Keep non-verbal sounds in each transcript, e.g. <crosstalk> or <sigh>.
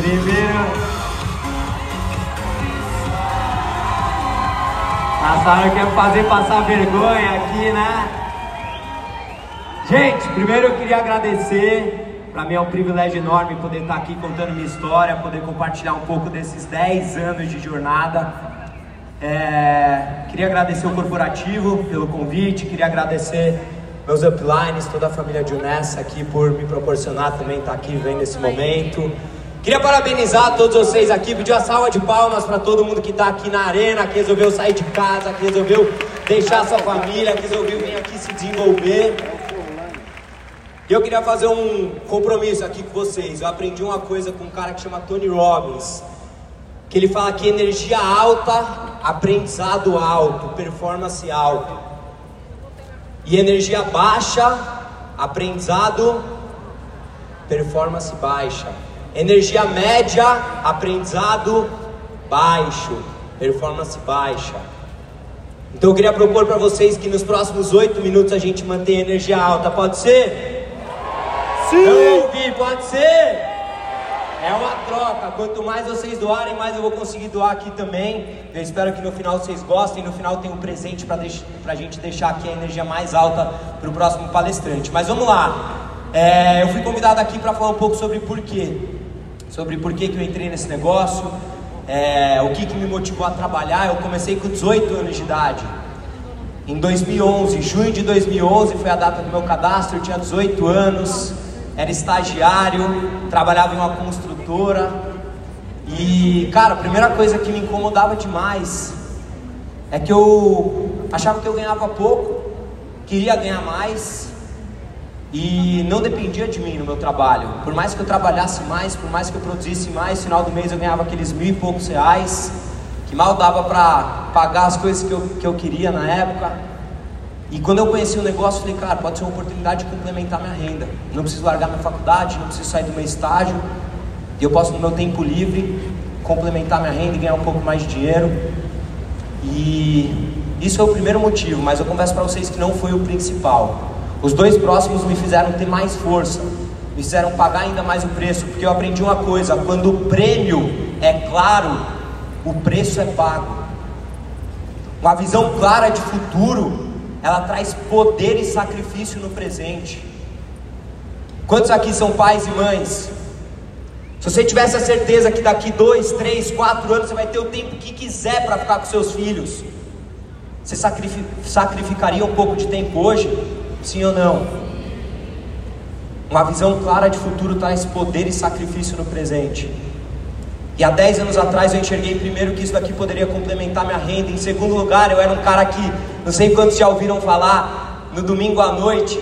primeiro. A Sara quer fazer passar vergonha aqui, né? Gente, primeiro eu queria agradecer. Para mim é um privilégio enorme poder estar aqui contando minha história, poder compartilhar um pouco desses 10 anos de jornada. É, queria agradecer o corporativo pelo convite, queria agradecer meus uplines, toda a família de Unessa aqui por me proporcionar também estar aqui vendo esse momento. Queria parabenizar todos vocês aqui, pedir uma salva de palmas para todo mundo que está aqui na arena, que resolveu sair de casa, que resolveu deixar sua família, que resolveu vir aqui se desenvolver. E eu queria fazer um compromisso aqui com vocês. Eu aprendi uma coisa com um cara que chama Tony Robbins, que ele fala que energia alta, aprendizado alto, performance alto. E energia baixa, aprendizado, performance baixa. Energia média, aprendizado baixo, performance baixa. Então eu queria propor para vocês que nos próximos oito minutos a gente mantenha energia alta, pode ser? Sim! Eu ouvi, pode ser? É uma troca. Quanto mais vocês doarem, mais eu vou conseguir doar aqui também. Eu espero que no final vocês gostem. No final tem um presente para a gente deixar aqui a energia mais alta para o próximo palestrante. Mas vamos lá. É, eu fui convidado aqui para falar um pouco sobre porquê. Sobre por que eu entrei nesse negócio. É, o que, que me motivou a trabalhar. Eu comecei com 18 anos de idade. Em 2011, junho de 2011 foi a data do meu cadastro. Eu tinha 18 anos era estagiário, trabalhava em uma construtora. E, cara, a primeira coisa que me incomodava demais é que eu achava que eu ganhava pouco, queria ganhar mais e não dependia de mim no meu trabalho. Por mais que eu trabalhasse mais, por mais que eu produzisse mais, no final do mês eu ganhava aqueles mil e poucos reais, que mal dava para pagar as coisas que eu, que eu queria na época. E quando eu conheci o negócio, falei, cara, pode ser uma oportunidade de complementar minha renda. Não preciso largar minha faculdade, não preciso sair do meu estágio. Eu posso, no meu tempo livre, complementar minha renda e ganhar um pouco mais de dinheiro. E isso é o primeiro motivo, mas eu confesso para vocês que não foi o principal. Os dois próximos me fizeram ter mais força, me fizeram pagar ainda mais o preço, porque eu aprendi uma coisa: quando o prêmio é claro, o preço é pago. Uma visão clara de futuro ela traz poder e sacrifício no presente. Quantos aqui são pais e mães? Se você tivesse a certeza que daqui dois, três, quatro anos você vai ter o tempo que quiser para ficar com seus filhos, você sacrificaria um pouco de tempo hoje? Sim ou não? Uma visão clara de futuro traz poder e sacrifício no presente. E há 10 anos atrás eu enxerguei primeiro que isso daqui poderia complementar minha renda. Em segundo lugar, eu era um cara que, não sei quantos já ouviram falar, no domingo à noite,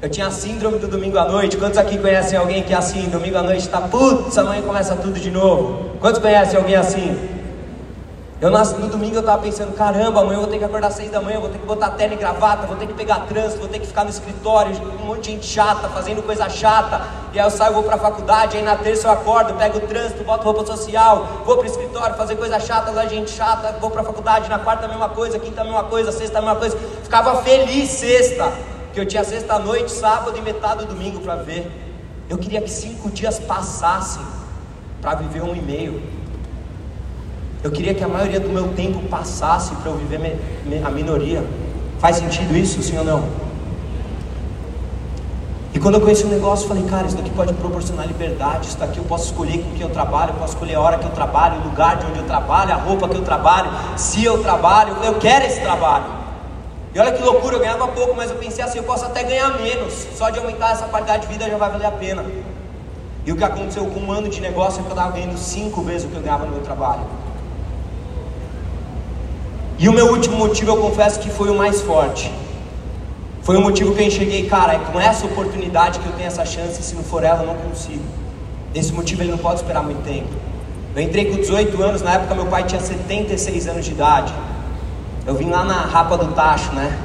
eu tinha a síndrome do domingo à noite. Quantos aqui conhecem alguém que é assim? Domingo à noite está, putz, amanhã começa tudo de novo. Quantos conhecem alguém assim? Eu no domingo eu estava pensando, caramba, amanhã eu vou ter que acordar às seis da manhã, vou ter que botar terno e gravata, vou ter que pegar trânsito, vou ter que ficar no escritório, um monte de gente chata, fazendo coisa chata, e aí eu saio, vou para a faculdade, aí na terça eu acordo, pego o trânsito, boto roupa social, vou para o escritório, fazer coisa chata, lá gente chata, vou para a faculdade, na quarta a mesma coisa, quinta a mesma coisa, sexta a mesma coisa, ficava feliz sexta, que eu tinha sexta noite, sábado e metade do domingo para ver. Eu queria que cinco dias passassem para viver um e meio. Eu queria que a maioria do meu tempo passasse para eu viver a minoria. Faz sentido isso, sim ou não? E quando eu conheci o negócio, eu falei, cara, isso daqui pode proporcionar liberdade, isso daqui eu posso escolher com quem eu trabalho, eu posso escolher a hora que eu trabalho, o lugar de onde eu trabalho, a roupa que eu trabalho, se eu trabalho, eu quero esse trabalho. E olha que loucura, eu ganhava pouco, mas eu pensei assim, eu posso até ganhar menos, só de aumentar essa qualidade de vida já vai valer a pena. E o que aconteceu com um ano de negócio é que eu estava ganhando cinco vezes o que eu ganhava no meu trabalho. E o meu último motivo, eu confesso que foi o mais forte. Foi o motivo que eu enxerguei, cara, é com essa oportunidade que eu tenho essa chance, se não for ela, eu não consigo. Esse motivo ele não pode esperar muito tempo. Eu entrei com 18 anos, na época meu pai tinha 76 anos de idade. Eu vim lá na Rapa do Tacho, né?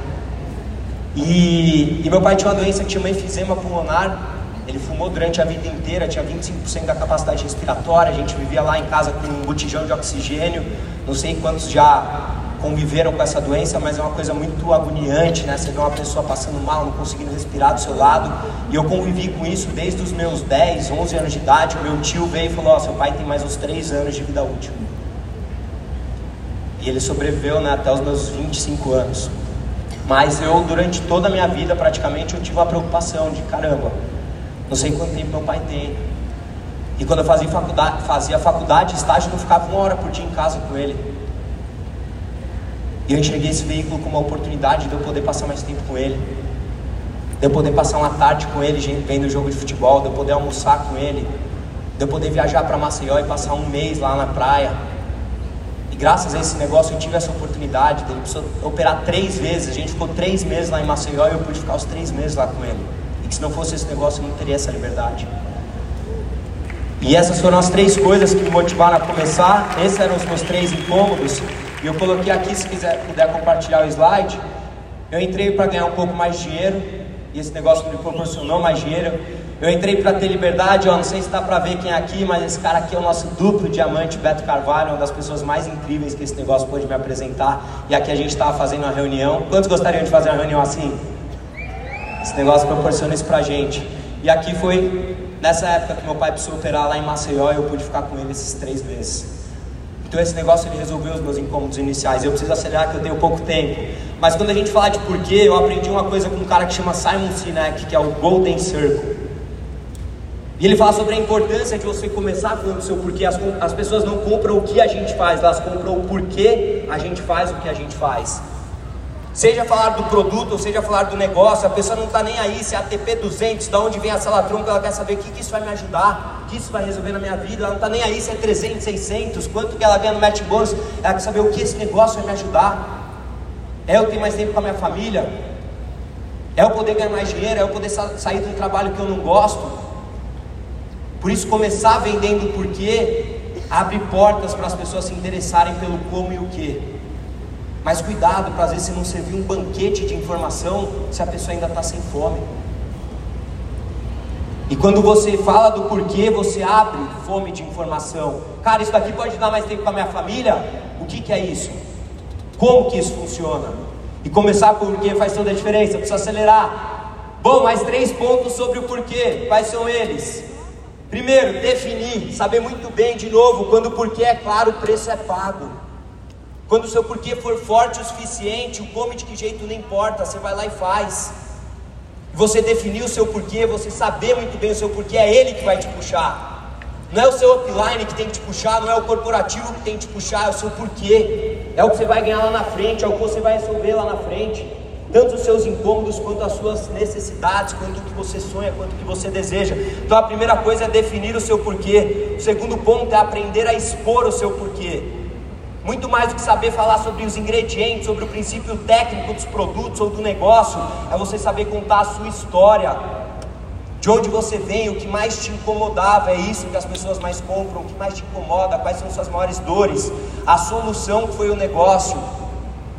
E, e meu pai tinha uma doença que chama enfisema pulmonar. Ele fumou durante a vida inteira, tinha 25% da capacidade respiratória, a gente vivia lá em casa com um botijão de oxigênio. Não sei quantos já conviveram com essa doença, mas é uma coisa muito agoniante, né? Você vê uma pessoa passando mal, não conseguindo respirar do seu lado. E eu convivi com isso desde os meus 10, 11 anos de idade. O meu tio veio e falou: Ó, oh, seu pai tem mais uns 3 anos de vida útil. E ele sobreviveu né, até os meus 25 anos. Mas eu, durante toda a minha vida, praticamente, eu tive uma preocupação de caramba, não sei quanto tempo meu pai tem. E quando eu fazia faculdade, fazia faculdade, estágio, eu ficava uma hora por dia em casa com ele. E eu enxerguei esse veículo como uma oportunidade de eu poder passar mais tempo com ele. De eu poder passar uma tarde com ele vendo jogo de futebol, de eu poder almoçar com ele, de eu poder viajar para Maceió e passar um mês lá na praia. E graças a esse negócio eu tive essa oportunidade. Ele precisou operar três vezes. A gente ficou três meses lá em Maceió e eu pude ficar os três meses lá com ele. E que se não fosse esse negócio eu não teria essa liberdade. E essas foram as três coisas que me motivaram a começar. Esses eram os meus três incômodos. E eu coloquei aqui, se quiser puder compartilhar o slide. Eu entrei para ganhar um pouco mais de dinheiro, e esse negócio me proporcionou mais dinheiro. Eu entrei para ter liberdade, ó, não sei se dá para ver quem é aqui, mas esse cara aqui é o nosso duplo diamante, Beto Carvalho, uma das pessoas mais incríveis que esse negócio pôde me apresentar. E aqui a gente estava fazendo uma reunião. Quantos gostariam de fazer uma reunião assim? Esse negócio proporciona isso pra gente. E aqui foi nessa época que meu pai precisou operar lá em Maceió e eu pude ficar com ele esses três meses. Então esse negócio ele resolveu os meus incômodos iniciais. Eu preciso acelerar que eu tenho pouco tempo. Mas quando a gente fala de porquê, eu aprendi uma coisa com um cara que chama Simon Sinek, que é o Golden Circle. E ele fala sobre a importância de você começar falando do seu porquê. As, as pessoas não compram o que a gente faz, elas compram o porquê a gente faz o que a gente faz. Seja falar do produto ou seja falar do negócio, a pessoa não está nem aí se é ATP 200, de onde vem a Salatronca, ela quer saber o que, que isso vai me ajudar, o que isso vai resolver na minha vida, ela não está nem aí se é 300, 600, quanto que ela ganha no match bonus, ela quer saber o que esse negócio vai me ajudar. É eu ter mais tempo com a minha família, é eu poder ganhar mais dinheiro, é eu poder sa sair de um trabalho que eu não gosto. Por isso, começar vendendo o porquê abre portas para as pessoas se interessarem pelo como e o que. Mas cuidado para às vezes não servir um banquete de informação se a pessoa ainda está sem fome. E quando você fala do porquê, você abre fome de informação. Cara, isso daqui pode dar mais tempo para minha família? O que, que é isso? Como que isso funciona? E começar por porquê faz toda a diferença. Precisa acelerar. Bom, mais três pontos sobre o porquê. Quais são eles? Primeiro, definir, saber muito bem de novo, quando o porquê é claro, o preço é pago. Quando o seu porquê for forte o suficiente, o como de que jeito não importa, você vai lá e faz. Você definir o seu porquê, você saber muito bem o seu porquê, é ele que vai te puxar. Não é o seu upline que tem que te puxar, não é o corporativo que tem que te puxar, é o seu porquê. É o que você vai ganhar lá na frente, é o que você vai resolver lá na frente. Tanto os seus incômodos, quanto as suas necessidades, quanto o que você sonha, quanto o que você deseja. Então a primeira coisa é definir o seu porquê. O segundo ponto é aprender a expor o seu porquê. Muito mais do que saber falar sobre os ingredientes, sobre o princípio técnico dos produtos ou do negócio, é você saber contar a sua história. De onde você vem, o que mais te incomodava, é isso que as pessoas mais compram, o que mais te incomoda, quais são suas maiores dores, a solução foi o negócio,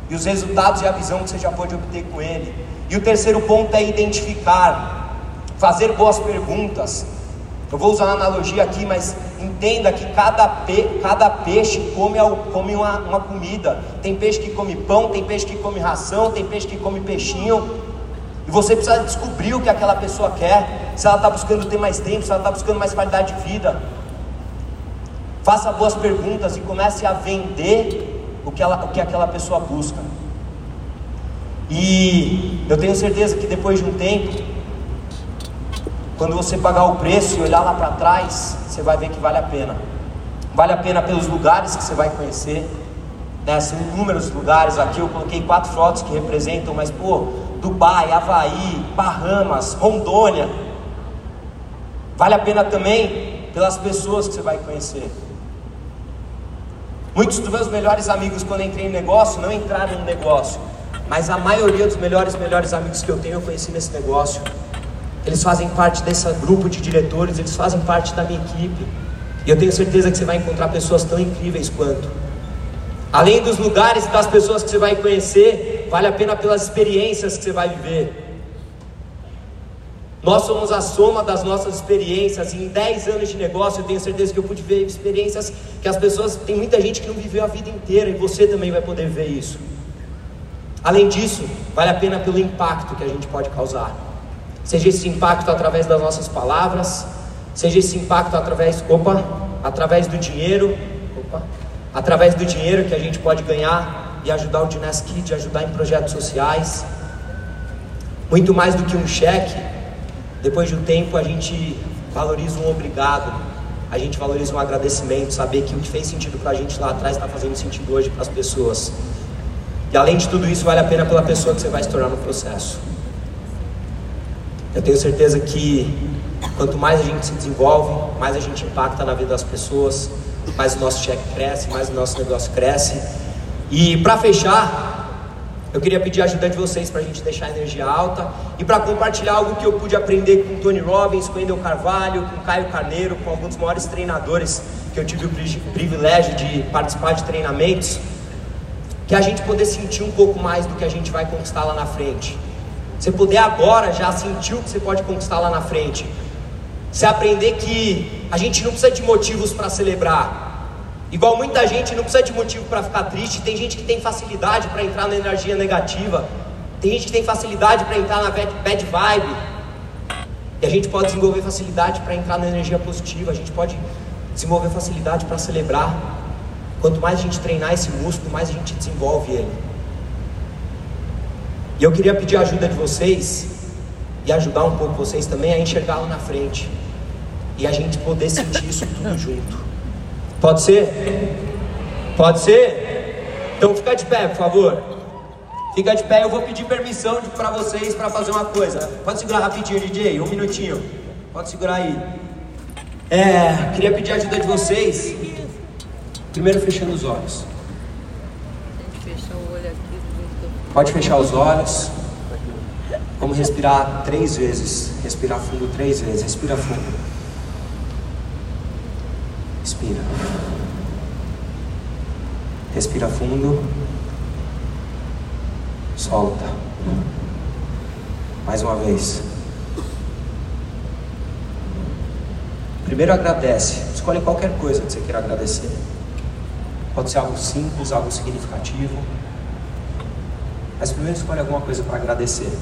e os resultados e a visão que você já pode obter com ele. E o terceiro ponto é identificar, fazer boas perguntas, eu vou usar uma analogia aqui, mas entenda que cada, pe, cada peixe come, come uma, uma comida. Tem peixe que come pão, tem peixe que come ração, tem peixe que come peixinho. E você precisa descobrir o que aquela pessoa quer. Se ela está buscando ter mais tempo, se ela está buscando mais qualidade de vida. Faça boas perguntas e comece a vender o que, ela, o que aquela pessoa busca. E eu tenho certeza que depois de um tempo, quando você pagar o preço e olhar lá para trás, você vai ver que vale a pena. Vale a pena pelos lugares que você vai conhecer. Né? São inúmeros lugares aqui. Eu coloquei quatro fotos que representam, mas pô, Dubai, Havaí, Bahamas, Rondônia. Vale a pena também pelas pessoas que você vai conhecer. Muitos dos meus melhores amigos, quando entrei em negócio, não entraram no negócio. Mas a maioria dos melhores, melhores amigos que eu tenho, eu conheci nesse negócio. Eles fazem parte desse grupo de diretores, eles fazem parte da minha equipe. E eu tenho certeza que você vai encontrar pessoas tão incríveis quanto. Além dos lugares e das pessoas que você vai conhecer, vale a pena pelas experiências que você vai viver. Nós somos a soma das nossas experiências. Em 10 anos de negócio, eu tenho certeza que eu pude ver experiências que as pessoas. Tem muita gente que não viveu a vida inteira e você também vai poder ver isso. Além disso, vale a pena pelo impacto que a gente pode causar. Seja esse impacto através das nossas palavras, seja esse impacto através, opa, através do dinheiro, opa, através do dinheiro que a gente pode ganhar e ajudar o Dines Kid, ajudar em projetos sociais. Muito mais do que um cheque, depois de um tempo a gente valoriza um obrigado, a gente valoriza um agradecimento, saber que o que fez sentido para a gente lá atrás está fazendo sentido hoje para as pessoas. E além de tudo isso, vale a pena pela pessoa que você vai se tornar no processo. Eu tenho certeza que quanto mais a gente se desenvolve, mais a gente impacta na vida das pessoas, mais o nosso cheque cresce, mais o nosso negócio cresce. E para fechar, eu queria pedir a ajuda de vocês para a gente deixar a energia alta e para compartilhar algo que eu pude aprender com Tony Robbins, com Endel Carvalho, com Caio Carneiro, com alguns dos maiores treinadores que eu tive o privilégio de participar de treinamentos, que a gente poder sentir um pouco mais do que a gente vai conquistar lá na frente. Você poder agora já sentir o que você pode conquistar lá na frente. Você aprender que a gente não precisa de motivos para celebrar, Igual muita gente não precisa de motivo para ficar triste, tem gente que tem facilidade para entrar na energia negativa, tem gente que tem facilidade para entrar na bad, bad vibe, e a gente pode desenvolver facilidade para entrar na energia positiva, a gente pode desenvolver facilidade para celebrar. Quanto mais a gente treinar esse músculo, mais a gente desenvolve ele. E eu queria pedir a ajuda de vocês e ajudar um pouco vocês também a enxergar lá na frente e a gente poder sentir isso tudo <laughs> junto. Pode ser? Pode ser? Então fica de pé, por favor. Fica de pé, eu vou pedir permissão para vocês para fazer uma coisa. Pode segurar rapidinho, DJ, um minutinho. Pode segurar aí. É, queria pedir a ajuda de vocês. Primeiro fechando os olhos. Pode fechar os olhos. Vamos respirar três vezes. Respirar fundo três vezes. Respira fundo. Respira. Respira fundo. Solta. Mais uma vez. Primeiro agradece. Escolhe qualquer coisa que você queira agradecer. Pode ser algo simples, algo significativo. Mas primeiro escolhe alguma coisa para agradecer.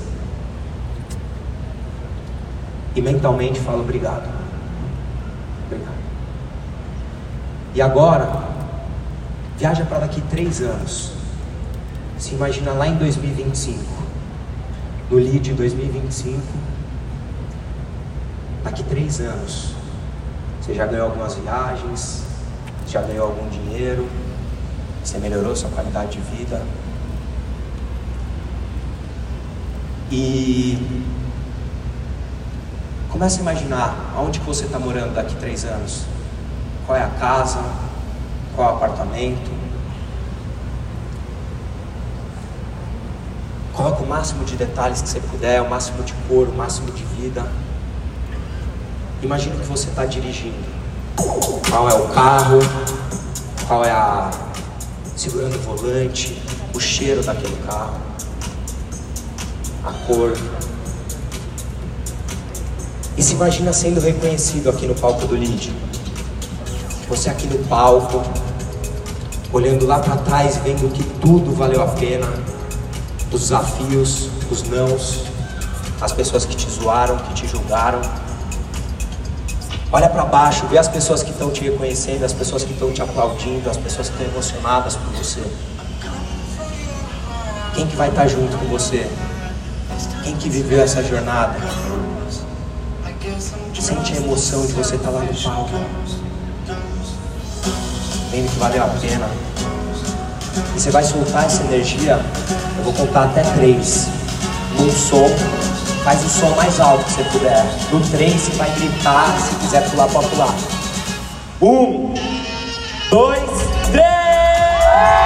E mentalmente fala obrigado. Obrigado. E agora, viaja para daqui três anos. Se imagina lá em 2025, no lead 2025, daqui três anos, você já ganhou algumas viagens, já ganhou algum dinheiro, você melhorou sua qualidade de vida. E comece a imaginar aonde que você está morando daqui três anos qual é a casa, qual é o apartamento. Coloca o máximo de detalhes que você puder, o máximo de cor, o máximo de vida. Imagina que você está dirigindo. Qual é o carro, qual é a. segurando o volante, o cheiro daquele carro, a cor. E se imagina sendo reconhecido aqui no palco do Lídio. Você aqui no palco, olhando lá para trás, vendo que tudo valeu a pena, os desafios, os nãos, as pessoas que te zoaram, que te julgaram. Olha para baixo, vê as pessoas que estão te reconhecendo, as pessoas que estão te aplaudindo, as pessoas que estão emocionadas por você. Quem que vai estar junto com você? Quem que viveu essa jornada? Sente a emoção de você estar lá no palco vendo que valeu a pena. E você vai soltar essa energia, eu vou contar até três. Num som, faz o som mais alto que você puder. No três você vai gritar, se quiser pular, pode pular. Um, dois, três!